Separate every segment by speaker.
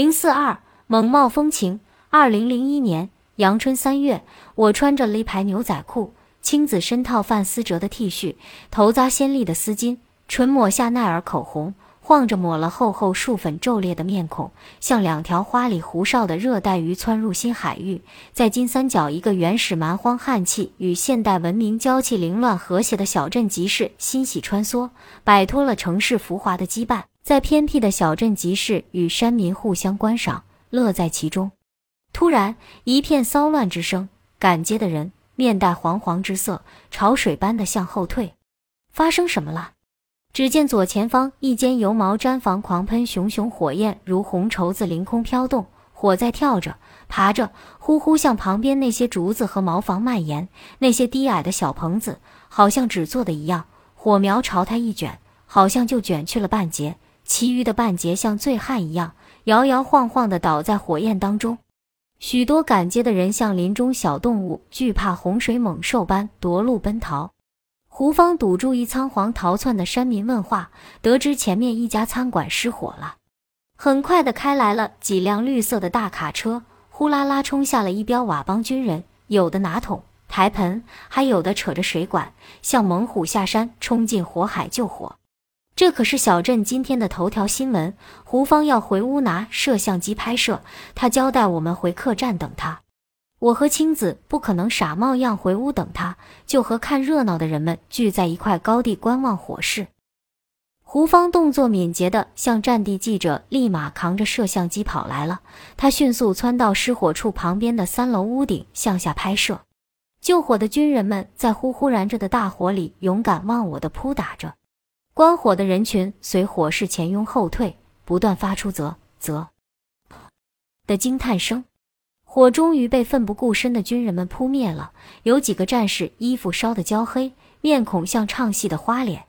Speaker 1: 零四二猛冒风情。二零零一年阳春三月，我穿着立牌牛仔裤、青紫深套范思哲的 T 恤，头扎鲜丽的丝巾，唇抹夏奈儿口红。晃着抹了厚厚数粉皱裂的面孔，像两条花里胡哨的热带鱼窜入新海域，在金三角一个原始蛮荒汉气与现代文明娇气凌乱和谐的小镇集市欣喜穿梭，摆脱了城市浮华的羁绊，在偏僻的小镇集市与山民互相观赏，乐在其中。突然，一片骚乱之声，赶街的人面带惶惶之色，潮水般的向后退。发生什么了？只见左前方一间油毛毡房狂喷熊熊火焰，如红绸子凌空飘动，火在跳着、爬着，呼呼向旁边那些竹子和茅房蔓延。那些低矮的小棚子好像纸做的一样，火苗朝它一卷，好像就卷去了半截，其余的半截像醉汉一样摇摇晃晃地倒在火焰当中。许多赶街的人像林中小动物，惧怕洪水猛兽般夺路奔逃。胡芳堵住一仓皇逃窜的山民问话，得知前面一家餐馆失火了。很快的开来了几辆绿色的大卡车，呼啦啦冲下了一标佤邦军人，有的拿桶抬盆，还有的扯着水管，像猛虎下山冲进火海救火。这可是小镇今天的头条新闻。胡芳要回屋拿摄像机拍摄，他交代我们回客栈等他。我和青子不可能傻冒样回屋等他，就和看热闹的人们聚在一块高地观望火势。胡芳动作敏捷的向战地记者，立马扛着摄像机跑来了。他迅速窜到失火处旁边的三楼屋顶向下拍摄。救火的军人们在呼呼燃着的大火里勇敢忘我的扑打着，观火的人群随火势前拥后退，不断发出啧啧的惊叹声。火终于被奋不顾身的军人们扑灭了。有几个战士衣服烧得焦黑，面孔像唱戏的花脸。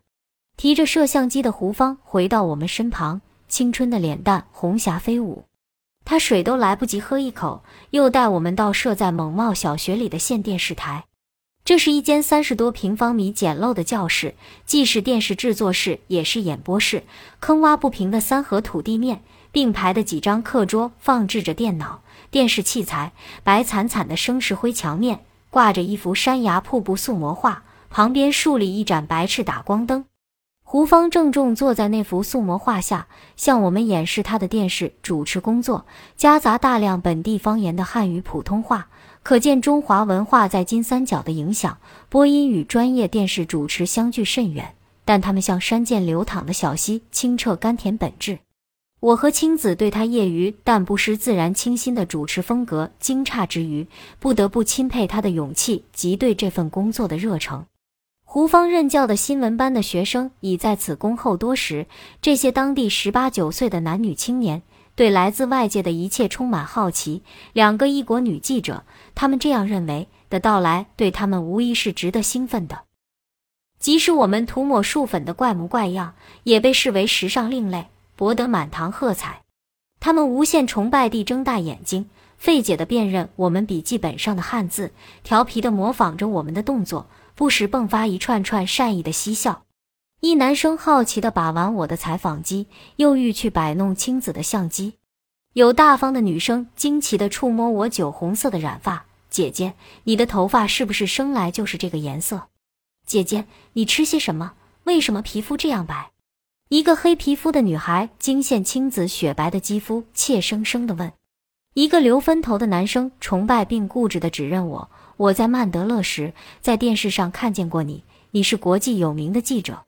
Speaker 1: 提着摄像机的胡芳回到我们身旁，青春的脸蛋红霞飞舞。他水都来不及喝一口，又带我们到设在蒙茂小学里的县电视台。这是一间三十多平方米简陋的教室，既是电视制作室，也是演播室。坑洼不平的三合土地面，并排的几张课桌放置着电脑。电视器材，白惨惨的生石灰墙面挂着一幅山崖瀑布塑模画，旁边竖立一盏白炽打光灯。胡芳郑重坐在那幅塑模画下，向我们演示他的电视主持工作，夹杂大量本地方言的汉语普通话，可见中华文化在金三角的影响。播音与专业电视主持相距甚远，但他们像山涧流淌的小溪，清澈甘甜本质。我和青子对他业余但不失自然清新的主持风格惊诧之余，不得不钦佩他的勇气及对这份工作的热诚。胡芳任教的新闻班的学生已在此恭候多时，这些当地十八九岁的男女青年对来自外界的一切充满好奇。两个异国女记者，他们这样认为的到来，对他们无疑是值得兴奋的。即使我们涂抹树粉的怪模怪样，也被视为时尚另类。博得满堂喝彩，他们无限崇拜地睁大眼睛，费解地辨认我们笔记本上的汉字，调皮地模仿着我们的动作，不时迸发一串串善意的嬉笑。一男生好奇地把玩我的采访机，又欲去摆弄青子的相机。有大方的女生惊奇地触摸我酒红色的染发，姐姐，你的头发是不是生来就是这个颜色？姐姐，你吃些什么？为什么皮肤这样白？一个黑皮肤的女孩惊现青紫雪白的肌肤，怯生生地问：“一个留分头的男生崇拜并固执地指认我，我在曼德勒时在电视上看见过你，你是国际有名的记者。”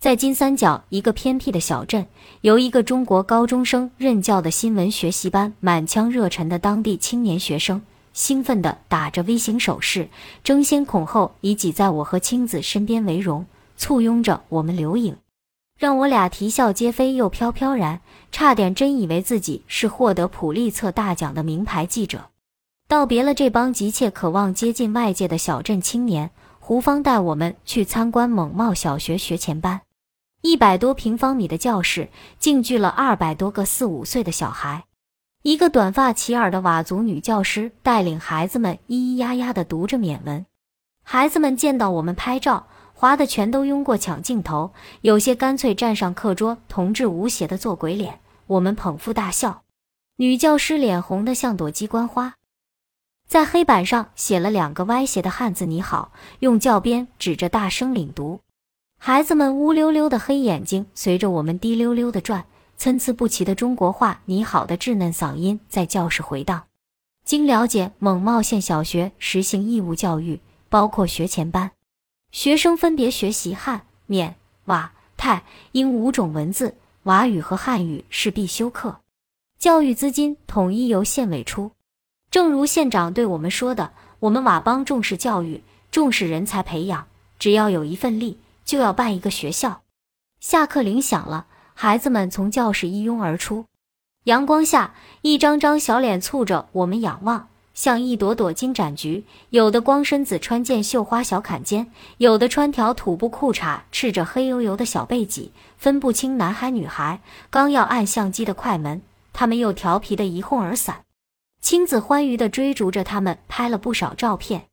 Speaker 1: 在金三角一个偏僻的小镇，由一个中国高中生任教的新闻学习班，满腔热忱的当地青年学生兴奋地打着微型手势，争先恐后以挤在我和青子身边为荣，簇拥着我们留影。让我俩啼笑皆非，又飘飘然，差点真以为自己是获得普利策大奖的名牌记者。道别了这帮急切渴望接近外界的小镇青年，胡芳带我们去参观蒙茂小学学前班。一百多平方米的教室，竟聚了二百多个四五岁的小孩。一个短发齐耳的佤族女教师带领孩子们咿咿呀呀地读着缅文。孩子们见到我们拍照。滑的全都拥过抢镜头，有些干脆站上课桌，同志无邪的做鬼脸。我们捧腹大笑。女教师脸红的像朵鸡冠花，在黑板上写了两个歪斜的汉字“你好”，用教鞭指着大声领读。孩子们乌溜溜的黑眼睛随着我们滴溜溜的转，参差不齐的中国话“你好”的稚嫩嗓音在教室回荡。经了解，蒙茂县小学实行义务教育，包括学前班，学生分别学习汉、缅、佤、泰、英五种文字，佤语和汉语是必修课。教育资金统一由县委出。正如县长对我们说的：“我们佤邦重视教育，重视人才培养，只要有一份力，就要办一个学校。”下课铃响了，孩子们从教室一拥而出。阳光下，一张张小脸蹙着我们仰望，像一朵朵金盏菊。有的光身子穿件绣花小坎肩，有的穿条土布裤衩，赤着黑油油的小背脊，分不清男孩女孩。刚要按相机的快门，他们又调皮的一哄而散。亲子欢愉的追逐着他们，拍了不少照片。